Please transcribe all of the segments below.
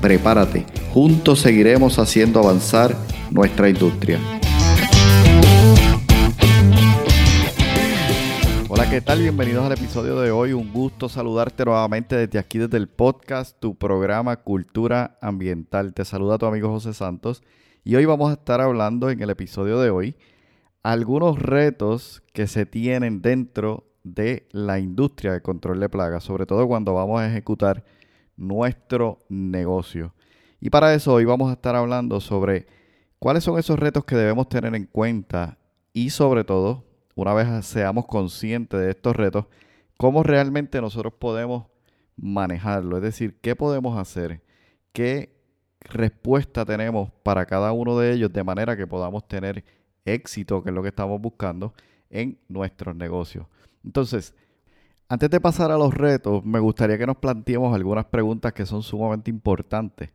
Prepárate, juntos seguiremos haciendo avanzar nuestra industria. Hola, ¿qué tal? Bienvenidos al episodio de hoy. Un gusto saludarte nuevamente desde aquí, desde el podcast, tu programa Cultura Ambiental. Te saluda tu amigo José Santos y hoy vamos a estar hablando en el episodio de hoy algunos retos que se tienen dentro de la industria de control de plagas, sobre todo cuando vamos a ejecutar nuestro negocio. Y para eso hoy vamos a estar hablando sobre cuáles son esos retos que debemos tener en cuenta y sobre todo, una vez seamos conscientes de estos retos, cómo realmente nosotros podemos manejarlo. Es decir, qué podemos hacer, qué respuesta tenemos para cada uno de ellos de manera que podamos tener éxito, que es lo que estamos buscando en nuestros negocios. Entonces, antes de pasar a los retos, me gustaría que nos planteemos algunas preguntas que son sumamente importantes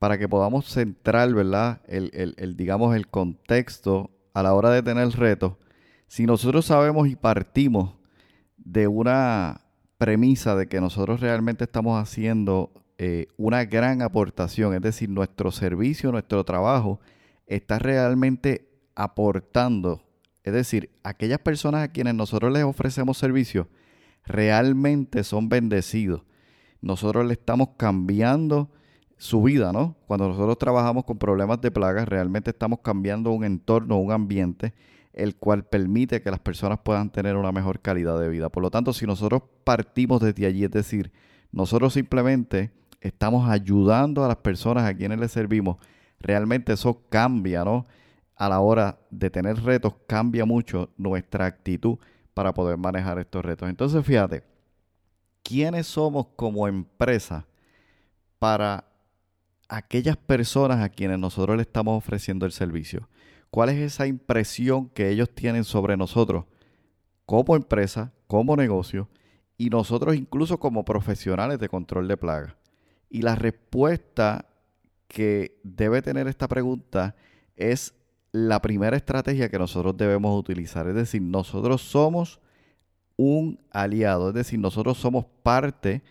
para que podamos centrar, ¿verdad? El, digamos, el contexto a la hora de tener retos. Si nosotros sabemos y partimos de una premisa de que nosotros realmente estamos haciendo eh, una gran aportación, es decir, nuestro servicio, nuestro trabajo está realmente aportando, es decir, aquellas personas a quienes nosotros les ofrecemos servicio, realmente son bendecidos. Nosotros le estamos cambiando su vida, ¿no? Cuando nosotros trabajamos con problemas de plagas, realmente estamos cambiando un entorno, un ambiente, el cual permite que las personas puedan tener una mejor calidad de vida. Por lo tanto, si nosotros partimos desde allí, es decir, nosotros simplemente estamos ayudando a las personas a quienes les servimos, realmente eso cambia, ¿no? A la hora de tener retos, cambia mucho nuestra actitud para poder manejar estos retos. Entonces, fíjate, ¿quiénes somos como empresa para aquellas personas a quienes nosotros le estamos ofreciendo el servicio? ¿Cuál es esa impresión que ellos tienen sobre nosotros como empresa, como negocio y nosotros incluso como profesionales de control de plagas? Y la respuesta que debe tener esta pregunta es la primera estrategia que nosotros debemos utilizar. Es decir, nosotros somos un aliado, es decir, nosotros somos parte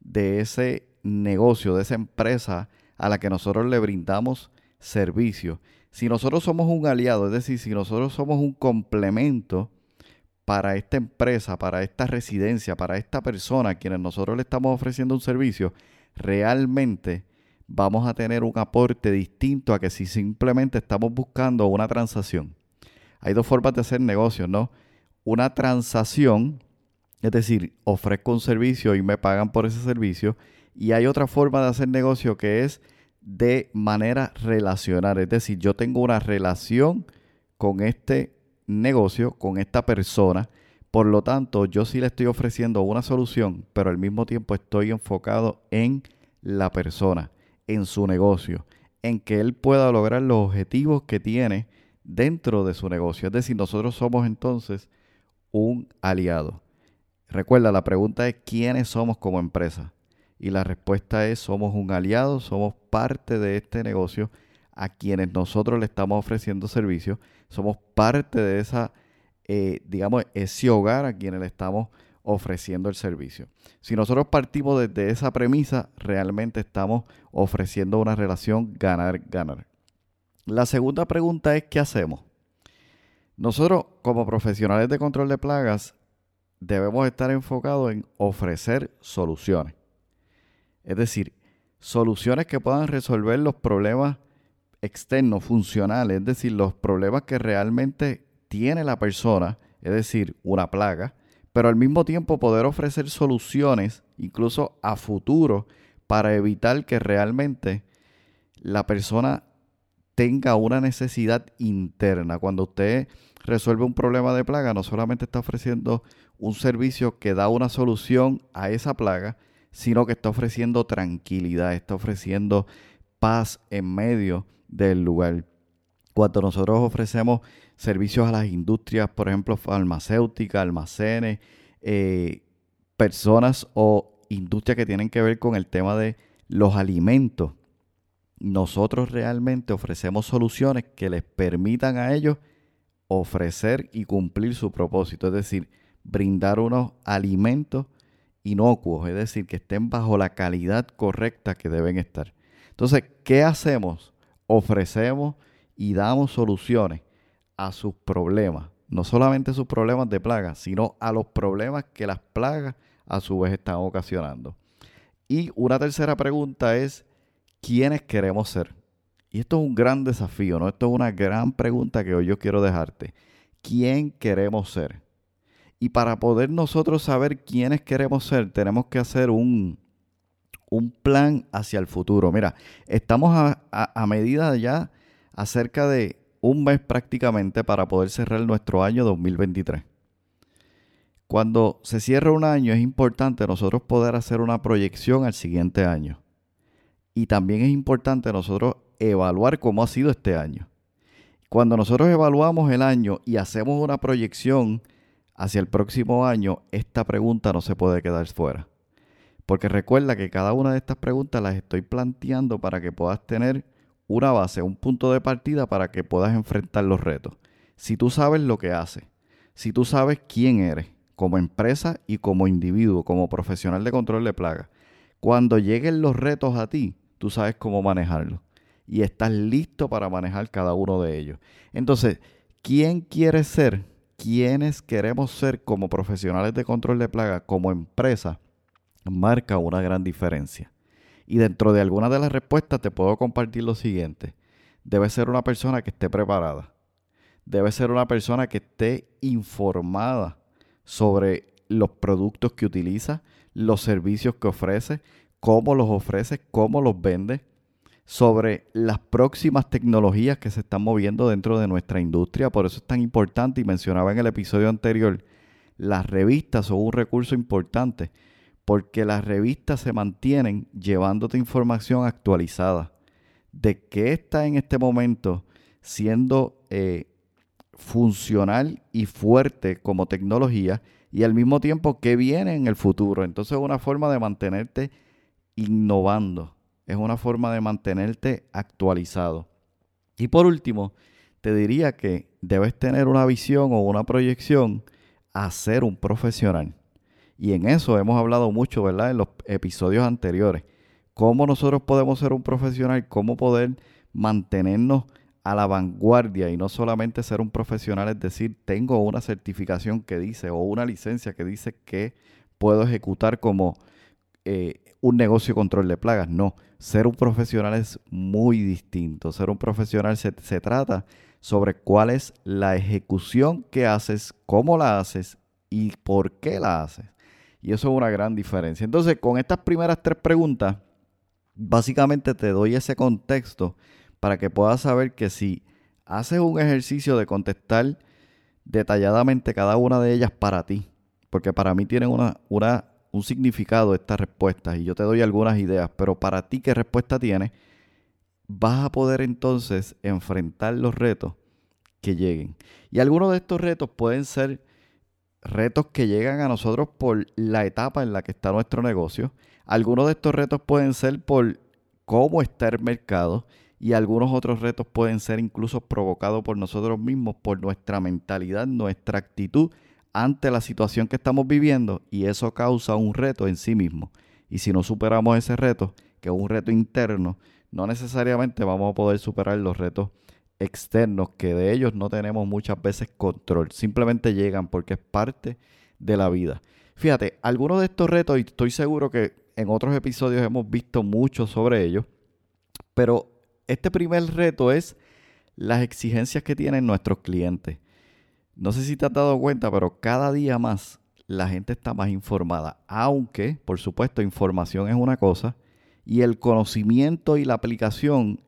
de ese negocio, de esa empresa a la que nosotros le brindamos servicio. Si nosotros somos un aliado, es decir, si nosotros somos un complemento para esta empresa, para esta residencia, para esta persona a quienes nosotros le estamos ofreciendo un servicio, realmente vamos a tener un aporte distinto a que si simplemente estamos buscando una transacción. Hay dos formas de hacer negocios, ¿no? Una transacción, es decir, ofrezco un servicio y me pagan por ese servicio. Y hay otra forma de hacer negocio que es de manera relacional. Es decir, yo tengo una relación con este negocio, con esta persona. Por lo tanto, yo sí le estoy ofreciendo una solución, pero al mismo tiempo estoy enfocado en la persona en su negocio, en que él pueda lograr los objetivos que tiene dentro de su negocio. Es decir, nosotros somos entonces un aliado. Recuerda, la pregunta es quiénes somos como empresa. Y la respuesta es somos un aliado, somos parte de este negocio a quienes nosotros le estamos ofreciendo servicios, somos parte de esa, eh, digamos, ese hogar a quienes le estamos ofreciendo el servicio. Si nosotros partimos desde esa premisa, realmente estamos ofreciendo una relación ganar-ganar. La segunda pregunta es, ¿qué hacemos? Nosotros como profesionales de control de plagas debemos estar enfocados en ofrecer soluciones. Es decir, soluciones que puedan resolver los problemas externos, funcionales, es decir, los problemas que realmente tiene la persona, es decir, una plaga, pero al mismo tiempo poder ofrecer soluciones, incluso a futuro, para evitar que realmente la persona tenga una necesidad interna. Cuando usted resuelve un problema de plaga, no solamente está ofreciendo un servicio que da una solución a esa plaga, sino que está ofreciendo tranquilidad, está ofreciendo paz en medio del lugar. Cuando nosotros ofrecemos servicios a las industrias, por ejemplo, farmacéuticas, almacenes, eh, personas o industrias que tienen que ver con el tema de los alimentos, nosotros realmente ofrecemos soluciones que les permitan a ellos ofrecer y cumplir su propósito, es decir, brindar unos alimentos inocuos, es decir, que estén bajo la calidad correcta que deben estar. Entonces, ¿qué hacemos? Ofrecemos y damos soluciones a sus problemas, no solamente sus problemas de plagas, sino a los problemas que las plagas a su vez están ocasionando. Y una tercera pregunta es, ¿quiénes queremos ser? Y esto es un gran desafío, ¿no? Esto es una gran pregunta que hoy yo quiero dejarte. ¿Quién queremos ser? Y para poder nosotros saber quiénes queremos ser, tenemos que hacer un, un plan hacia el futuro. Mira, estamos a, a, medida ya acerca de un mes prácticamente para poder cerrar nuestro año 2023. Cuando se cierra un año es importante nosotros poder hacer una proyección al siguiente año. Y también es importante nosotros evaluar cómo ha sido este año. Cuando nosotros evaluamos el año y hacemos una proyección hacia el próximo año, esta pregunta no se puede quedar fuera. Porque recuerda que cada una de estas preguntas las estoy planteando para que puedas tener una base, un punto de partida para que puedas enfrentar los retos. Si tú sabes lo que haces, si tú sabes quién eres como empresa y como individuo, como profesional de control de plagas, cuando lleguen los retos a ti, tú sabes cómo manejarlos y estás listo para manejar cada uno de ellos. Entonces, ¿quién quiere ser? ¿Quiénes queremos ser como profesionales de control de plaga, como empresa? Marca una gran diferencia. Y dentro de algunas de las respuestas te puedo compartir lo siguiente. Debe ser una persona que esté preparada. Debe ser una persona que esté informada sobre los productos que utiliza, los servicios que ofrece, cómo los ofrece, cómo los vende, sobre las próximas tecnologías que se están moviendo dentro de nuestra industria. Por eso es tan importante y mencionaba en el episodio anterior, las revistas son un recurso importante porque las revistas se mantienen llevándote información actualizada de qué está en este momento siendo eh, funcional y fuerte como tecnología y al mismo tiempo qué viene en el futuro. Entonces es una forma de mantenerte innovando es una forma de mantenerte actualizado. Y por último, te diría que debes tener una visión o una proyección a ser un profesional. Y en eso hemos hablado mucho, ¿verdad? En los episodios anteriores. Cómo nosotros podemos ser un profesional, cómo poder mantenernos a la vanguardia y no solamente ser un profesional, es decir, tengo una certificación que dice o una licencia que dice que puedo ejecutar como eh, un negocio de control de plagas. No, ser un profesional es muy distinto. Ser un profesional se, trata sobre cuál es la ejecución que haces, cómo la haces y por qué la haces. Y eso es una gran diferencia. Entonces, con estas primeras tres preguntas, básicamente te doy ese contexto para que puedas saber que si haces un ejercicio de contestar detalladamente cada una de ellas para ti, porque para mí tienen una, una un significado estas respuestas y yo te doy algunas ideas, pero para ti qué respuesta tienes, vas a poder entonces enfrentar los retos que lleguen. Y algunos de estos retos pueden ser retos que llegan a nosotros por la etapa en la que está nuestro negocio. Algunos de estos retos pueden ser por cómo está el mercado y algunos otros retos pueden ser incluso provocados por nosotros mismos, por nuestra mentalidad, nuestra actitud ante la situación que estamos viviendo y eso causa un reto en sí mismo. Y si no superamos ese reto, que es un reto interno, no necesariamente vamos a poder superar los retos externos, que de ellos no tenemos muchas veces control. Simplemente llegan porque es parte de la vida. Fíjate, algunos de estos retos, y estoy seguro que en otros episodios hemos visto mucho sobre ellos, pero este primer reto es las exigencias que tienen nuestros clientes. No sé si te has dado cuenta, pero cada día más la gente está más informada. Aunque, por supuesto, información es una cosa y el conocimiento y la aplicación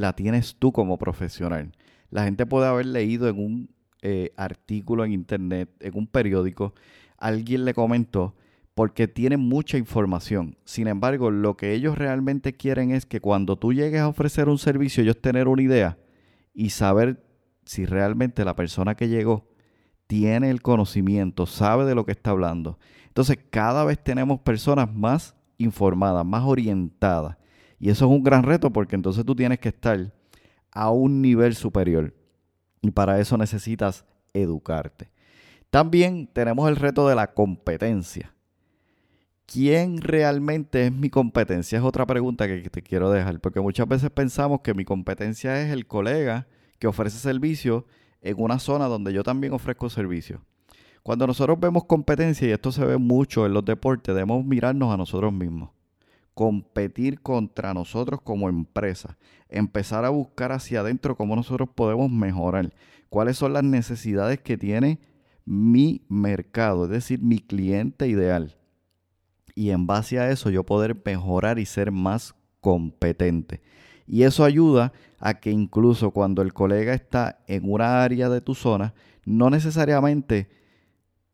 la tienes tú como profesional. La gente puede haber leído en un eh, artículo en internet, en un periódico, alguien le comentó, porque tienen mucha información. Sin embargo, lo que ellos realmente quieren es que cuando tú llegues a ofrecer un servicio, ellos tener una idea y saber si realmente la persona que llegó tiene el conocimiento, sabe de lo que está hablando. Entonces, cada vez tenemos personas más informadas, más orientadas. Y eso es un gran reto porque entonces tú tienes que estar a un nivel superior. Y para eso necesitas educarte. También tenemos el reto de la competencia. ¿Quién realmente es mi competencia? Es otra pregunta que te quiero dejar, porque muchas veces pensamos que mi competencia es el colega que ofrece servicio en una zona donde yo también ofrezco servicio. Cuando nosotros vemos competencia, y esto se ve mucho en los deportes, debemos mirarnos a nosotros mismos, competir contra nosotros como empresa, empezar a buscar hacia adentro cómo nosotros podemos mejorar, cuáles son las necesidades que tiene mi mercado, es decir, mi cliente ideal y en base a eso yo poder mejorar y ser más competente. Y eso ayuda a que incluso cuando el colega está en una área de tu zona, no necesariamente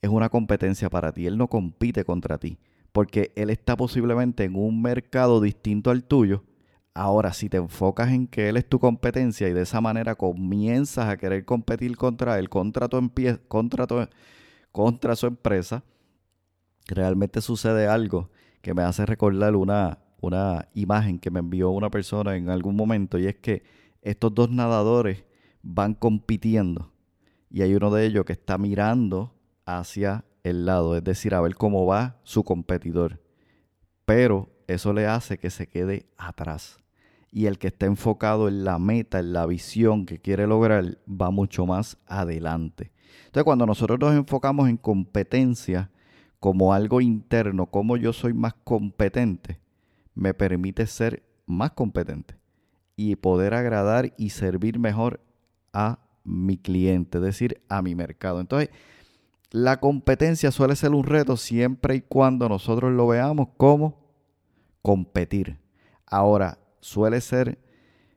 es una competencia para ti, él no compite contra ti, porque él está posiblemente en un mercado distinto al tuyo. Ahora, si te enfocas en que él es tu competencia y de esa manera comienzas a querer competir contra él, contra tu, contra tu, contra su empresa, realmente sucede algo que me hace recordar una, una imagen que me envió una persona en algún momento y es que estos dos nadadores van compitiendo y hay uno de ellos que está mirando hacia el lado, es decir, a ver cómo va su competidor. Pero eso le hace que se quede atrás. Y el que está enfocado en la meta, en la visión que quiere lograr, va mucho más adelante. Entonces, cuando nosotros nos enfocamos en competencia, como algo interno, como yo soy más competente, me permite ser más competente y poder agradar y servir mejor a mi cliente, es decir, a mi mercado. Entonces, la competencia suele ser un reto siempre y cuando nosotros lo veamos como competir. Ahora, suele ser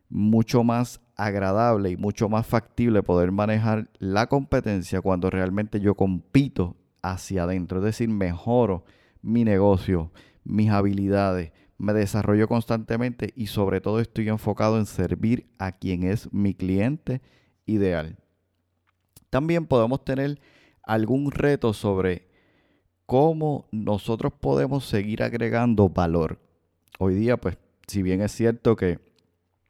mucho más agradable y mucho más factible poder manejar la competencia cuando realmente yo compito hacia adentro, es decir, mejoro mi negocio, mis habilidades, me desarrollo constantemente y sobre todo estoy enfocado en servir a quien es mi cliente ideal. También podemos tener algún reto sobre cómo nosotros podemos seguir agregando valor. Hoy día, pues, si bien es cierto que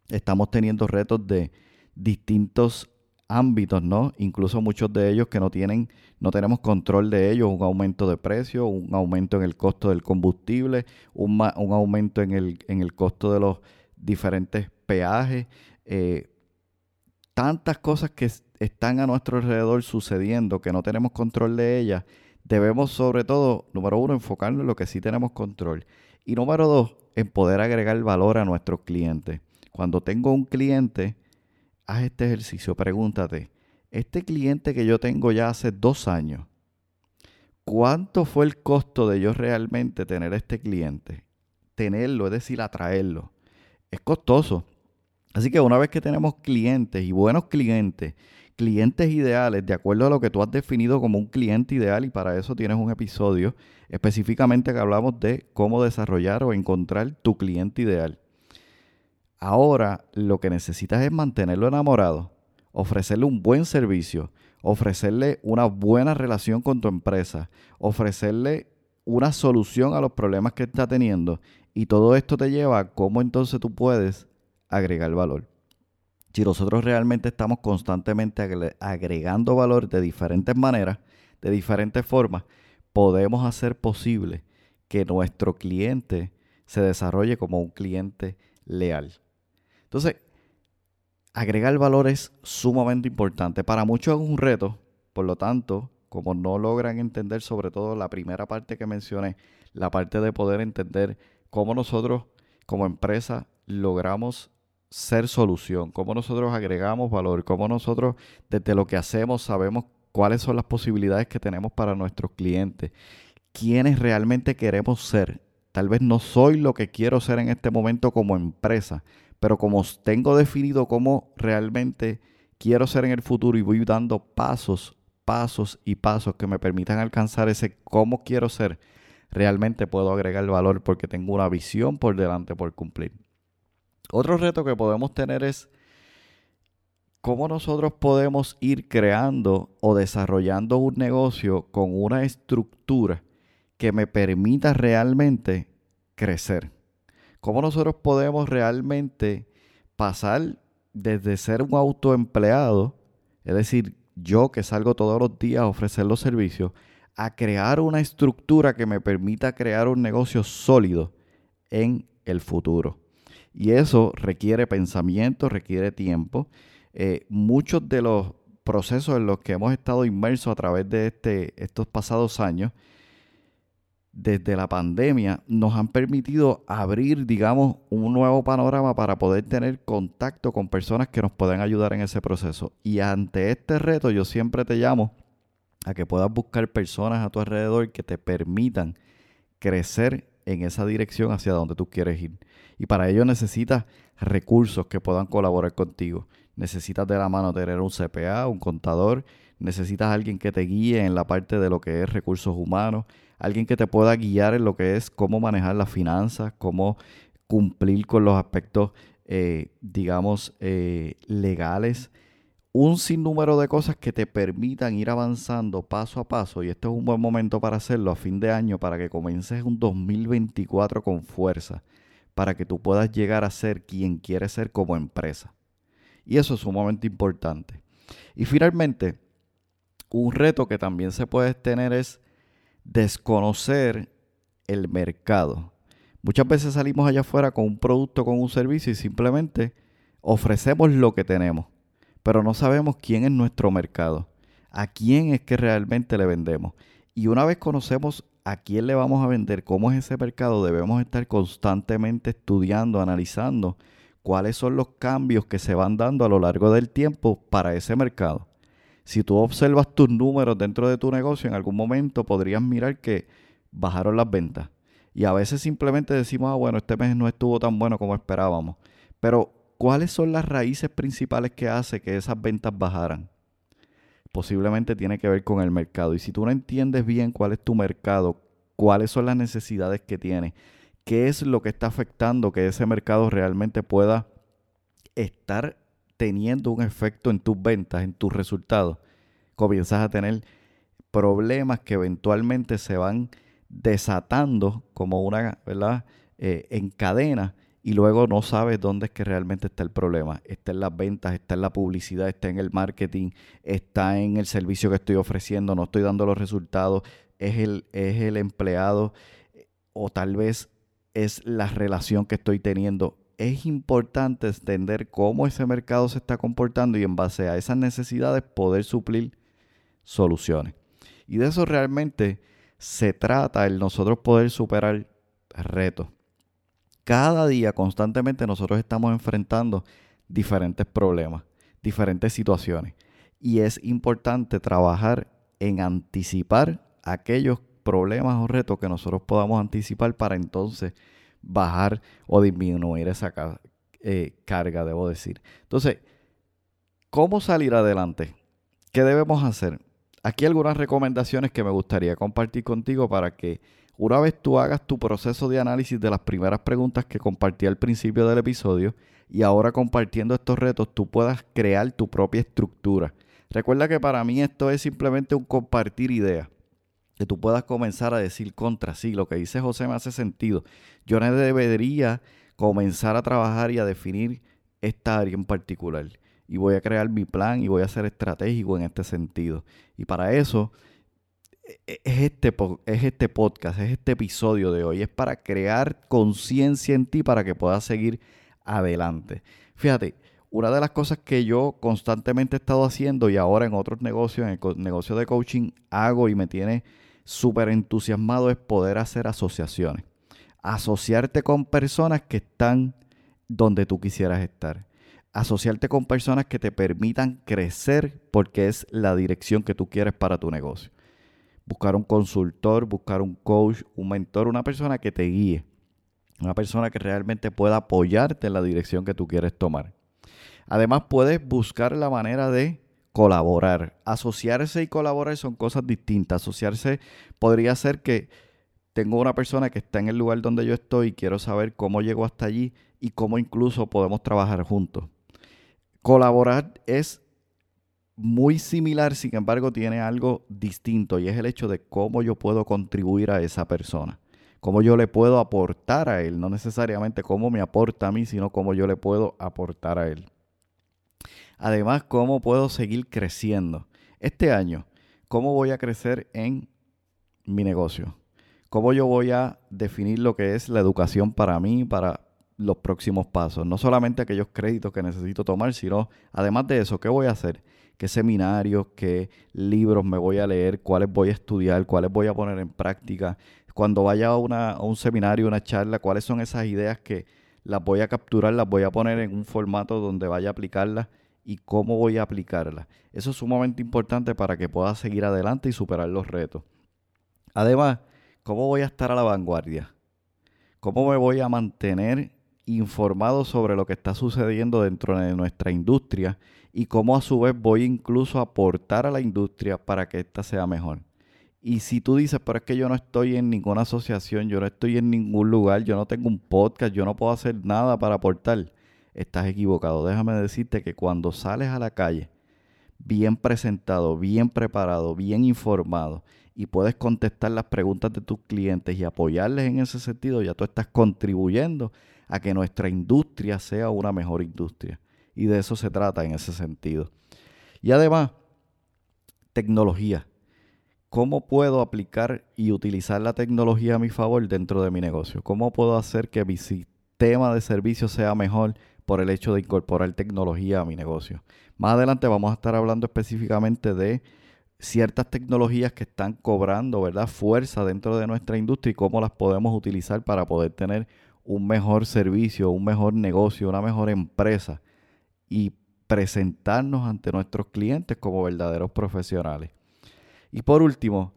estamos teniendo retos de distintos ámbitos, ¿no? Incluso muchos de ellos que no tienen, no tenemos control de ellos, un aumento de precio, un aumento en el costo del combustible, un, un aumento en el, en el, costo de los diferentes peajes, eh, tantas cosas que están a nuestro alrededor sucediendo que no tenemos control de ellas, debemos sobre todo, número uno, enfocarnos en lo que sí tenemos control. Y número dos, en poder agregar valor a nuestros clientes. Cuando tengo un cliente, haz este ejercicio, pregúntate, este cliente que yo tengo ya hace dos años, ¿cuánto fue el costo de yo realmente tener este cliente? Tenerlo, es decir, atraerlo. Es costoso. Así que una vez que tenemos clientes y buenos clientes, clientes ideales, de acuerdo a lo que tú has definido como un cliente ideal, y para eso tienes un episodio específicamente que hablamos de cómo desarrollar o encontrar tu cliente ideal. Ahora lo que necesitas es mantenerlo enamorado, ofrecerle un buen servicio, ofrecerle una buena relación con tu empresa, ofrecerle una solución a los problemas que está teniendo. Y todo esto te lleva a cómo entonces tú puedes agregar valor. Si nosotros realmente estamos constantemente agregando valor de diferentes maneras, de diferentes formas, podemos hacer posible que nuestro cliente se desarrolle como un cliente leal. Entonces, agregar valor es sumamente importante. Para muchos es un reto, por lo tanto, como no logran entender sobre todo la primera parte que mencioné, la parte de poder entender cómo nosotros como empresa logramos ser solución, cómo nosotros agregamos valor, cómo nosotros desde lo que hacemos sabemos cuáles son las posibilidades que tenemos para nuestros clientes, quiénes realmente queremos ser. Tal vez no soy lo que quiero ser en este momento como empresa, pero como tengo definido cómo realmente quiero ser en el futuro y voy dando pasos, pasos y pasos que me permitan alcanzar ese cómo quiero ser, realmente puedo agregar valor porque tengo una visión por delante por cumplir. Otro reto que podemos tener es cómo nosotros podemos ir creando o desarrollando un negocio con una estructura que me permita realmente crecer. Cómo nosotros podemos realmente pasar desde ser un autoempleado, es decir, yo que salgo todos los días a ofrecer los servicios, a crear una estructura que me permita crear un negocio sólido en el futuro. Y eso requiere pensamiento, requiere tiempo. Eh, muchos de los procesos en los que hemos estado inmersos a través de este, estos pasados años, desde la pandemia, nos han permitido abrir, digamos, un nuevo panorama para poder tener contacto con personas que nos puedan ayudar en ese proceso. Y ante este reto, yo siempre te llamo a que puedas buscar personas a tu alrededor que te permitan crecer en esa dirección hacia donde tú quieres ir. Y para ello necesitas recursos que puedan colaborar contigo. Necesitas de la mano tener un CPA, un contador, necesitas alguien que te guíe en la parte de lo que es recursos humanos, alguien que te pueda guiar en lo que es cómo manejar las finanzas, cómo cumplir con los aspectos, eh, digamos, eh, legales. Un sinnúmero de cosas que te permitan ir avanzando paso a paso. Y este es un buen momento para hacerlo a fin de año, para que comiences un 2024 con fuerza, para que tú puedas llegar a ser quien quieres ser como empresa. Y eso es sumamente importante. Y finalmente, un reto que también se puede tener es desconocer el mercado. Muchas veces salimos allá afuera con un producto, con un servicio y simplemente ofrecemos lo que tenemos, pero no sabemos quién es nuestro mercado, a quién es que realmente le vendemos. Y una vez conocemos a quién le vamos a vender, cómo es ese mercado, debemos estar constantemente estudiando, analizando cuáles son los cambios que se van dando a lo largo del tiempo para ese mercado. Si tú observas tus números dentro de tu negocio, en algún momento podrías mirar que bajaron las ventas. Y a veces simplemente decimos, ah, bueno, este mes no estuvo tan bueno como esperábamos. Pero, ¿cuáles son las raíces principales que hace que esas ventas bajaran? Posiblemente tiene que ver con el mercado. Y si tú no entiendes bien cuál es tu mercado, cuáles son las necesidades que tiene, qué es lo que está afectando que ese mercado realmente pueda estar teniendo un efecto en tus ventas, en tus resultados, comienzas a tener problemas que eventualmente se van desatando como una, ¿verdad? Eh, en cadena y luego no sabes dónde es que realmente está el problema. Está en las ventas, está en la publicidad, está en el marketing, está en el servicio que estoy ofreciendo, no estoy dando los resultados, es el, es el empleado o tal vez es la relación que estoy teniendo es importante entender cómo ese mercado se está comportando y en base a esas necesidades poder suplir soluciones. Y de eso realmente se trata el nosotros poder superar retos. Cada día constantemente nosotros estamos enfrentando diferentes problemas, diferentes situaciones. Y es importante trabajar en anticipar aquellos problemas o retos que nosotros podamos anticipar para entonces bajar o disminuir esa eh, carga, debo decir. Entonces, ¿cómo salir adelante? ¿Qué debemos hacer? Aquí algunas recomendaciones que me gustaría compartir contigo para que una vez tú hagas tu proceso de análisis de las primeras preguntas que compartí al principio del episodio y ahora compartiendo estos retos, tú puedas crear tu propia estructura. Recuerda que para mí esto es simplemente un compartir ideas que tú puedas comenzar a decir contra sí. Lo que dice José me hace sentido. Yo no debería comenzar a trabajar y a definir esta área en particular. Y voy a crear mi plan y voy a ser estratégico en este sentido. Y para eso es este, es este podcast, es este episodio de hoy. Es para crear conciencia en ti para que puedas seguir adelante. Fíjate, una de las cosas que yo constantemente he estado haciendo y ahora en otros negocios, en el negocio de coaching, hago y me tiene súper entusiasmado es poder hacer asociaciones. Asociarte con personas que están donde tú quisieras estar. Asociarte con personas que te permitan crecer porque es la dirección que tú quieres para tu negocio. Buscar un consultor, buscar un coach, un mentor, una persona que te guíe. Una persona que realmente pueda apoyarte en la dirección que tú quieres tomar. Además, puedes buscar la manera de colaborar. Asociarse y colaborar son cosas distintas. Asociarse podría ser que tengo una persona que está en el lugar donde yo estoy y quiero saber cómo llegó hasta allí y cómo incluso podemos trabajar juntos. Colaborar es muy similar, sin embargo, tiene algo distinto y es el hecho de cómo yo puedo contribuir a esa persona, cómo yo le puedo aportar a él, no necesariamente cómo me aporta a mí, sino cómo yo le puedo aportar a él. Además, cómo puedo seguir creciendo. Este año, ¿cómo voy a crecer en mi negocio? ¿Cómo yo voy a definir lo que es la educación para mí, para los próximos pasos? No solamente aquellos créditos que necesito tomar, sino además de eso, ¿qué voy a hacer? Qué seminarios, qué libros me voy a leer, cuáles voy a estudiar, cuáles voy a poner en práctica. Cuando vaya a, un seminario, una charla, cuáles son esas ideas que las voy a capturar, las voy a poner en un formato donde vaya a aplicarlas y cómo voy a aplicarlas. Eso es sumamente importante para que pueda seguir adelante y superar los retos. Además, ¿cómo voy a estar a la vanguardia? ¿Cómo me voy a mantener informado sobre lo que está sucediendo dentro de nuestra industria y cómo a su vez voy incluso a aportar a la industria para que ésta sea mejor. Y si tú dices, pero es que yo no estoy en ninguna asociación, yo no estoy en ningún lugar, yo no tengo un podcast, yo no puedo hacer nada para aportar, estás equivocado. Déjame decirte que cuando sales a la calle, bien presentado, bien preparado, bien informado, y puedes contestar las preguntas de tus clientes y apoyarles en ese sentido, ya tú estás contribuyendo a que nuestra industria sea una mejor industria. Y de eso se trata en ese sentido. Y además, tecnología. ¿Cómo puedo aplicar y utilizar la tecnología a mi favor dentro de mi negocio? ¿Cómo puedo hacer que mi sistema de servicio sea mejor por el hecho de incorporar tecnología a mi negocio? Más adelante vamos a estar hablando específicamente de ciertas tecnologías que están cobrando, ¿verdad? Fuerza dentro de nuestra industria y cómo las podemos utilizar para poder tener un mejor servicio, un mejor negocio, una mejor empresa y presentarnos ante nuestros clientes como verdaderos profesionales. Y por último,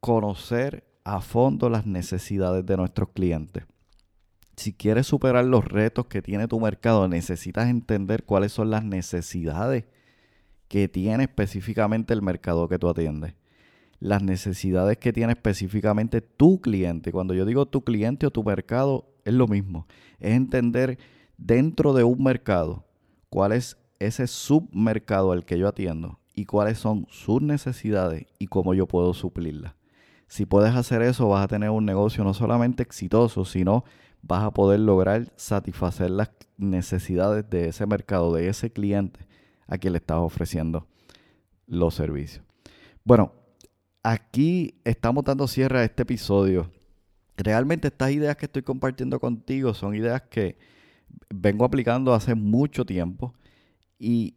conocer a fondo las necesidades de nuestros clientes. Si quieres superar los retos que tiene tu mercado, necesitas entender cuáles son las necesidades que tiene específicamente el mercado que tú atiendes. Las necesidades que tiene específicamente tu cliente. Cuando yo digo tu cliente o tu mercado, es lo mismo. Es entender dentro de un mercado cuál es ese submercado al que yo atiendo y cuáles son sus necesidades y cómo yo puedo suplirlas. Si puedes hacer eso, vas a tener un negocio no solamente exitoso, sino vas a poder lograr satisfacer las necesidades de ese mercado, de ese cliente a quien le estás ofreciendo los servicios. Bueno, aquí estamos dando cierre a este episodio. Realmente estas ideas que estoy compartiendo contigo son ideas que vengo aplicando hace mucho tiempo y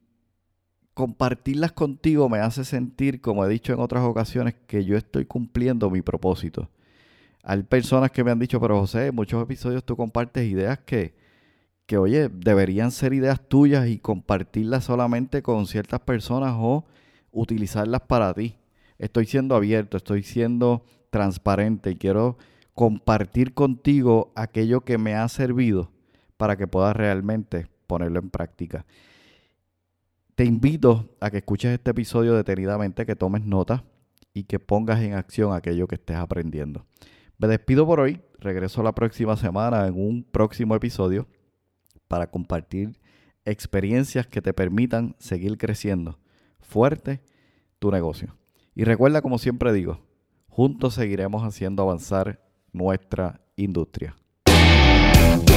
compartirlas contigo me hace sentir, como he dicho en otras ocasiones, que yo estoy cumpliendo mi propósito. Hay personas que me han dicho, pero José, en muchos episodios tú compartes ideas que, que, oye, deberían ser ideas tuyas y compartirlas solamente con ciertas personas o utilizarlas para ti. Estoy siendo abierto, estoy siendo transparente y quiero compartir contigo aquello que me ha servido para que puedas realmente ponerlo en práctica. Te invito a que escuches este episodio detenidamente, que tomes nota y que pongas en acción aquello que estés aprendiendo. Me despido por hoy, regreso la próxima semana en un próximo episodio para compartir experiencias que te permitan seguir creciendo fuerte tu negocio. Y recuerda, como siempre digo, juntos seguiremos haciendo avanzar nuestra industria.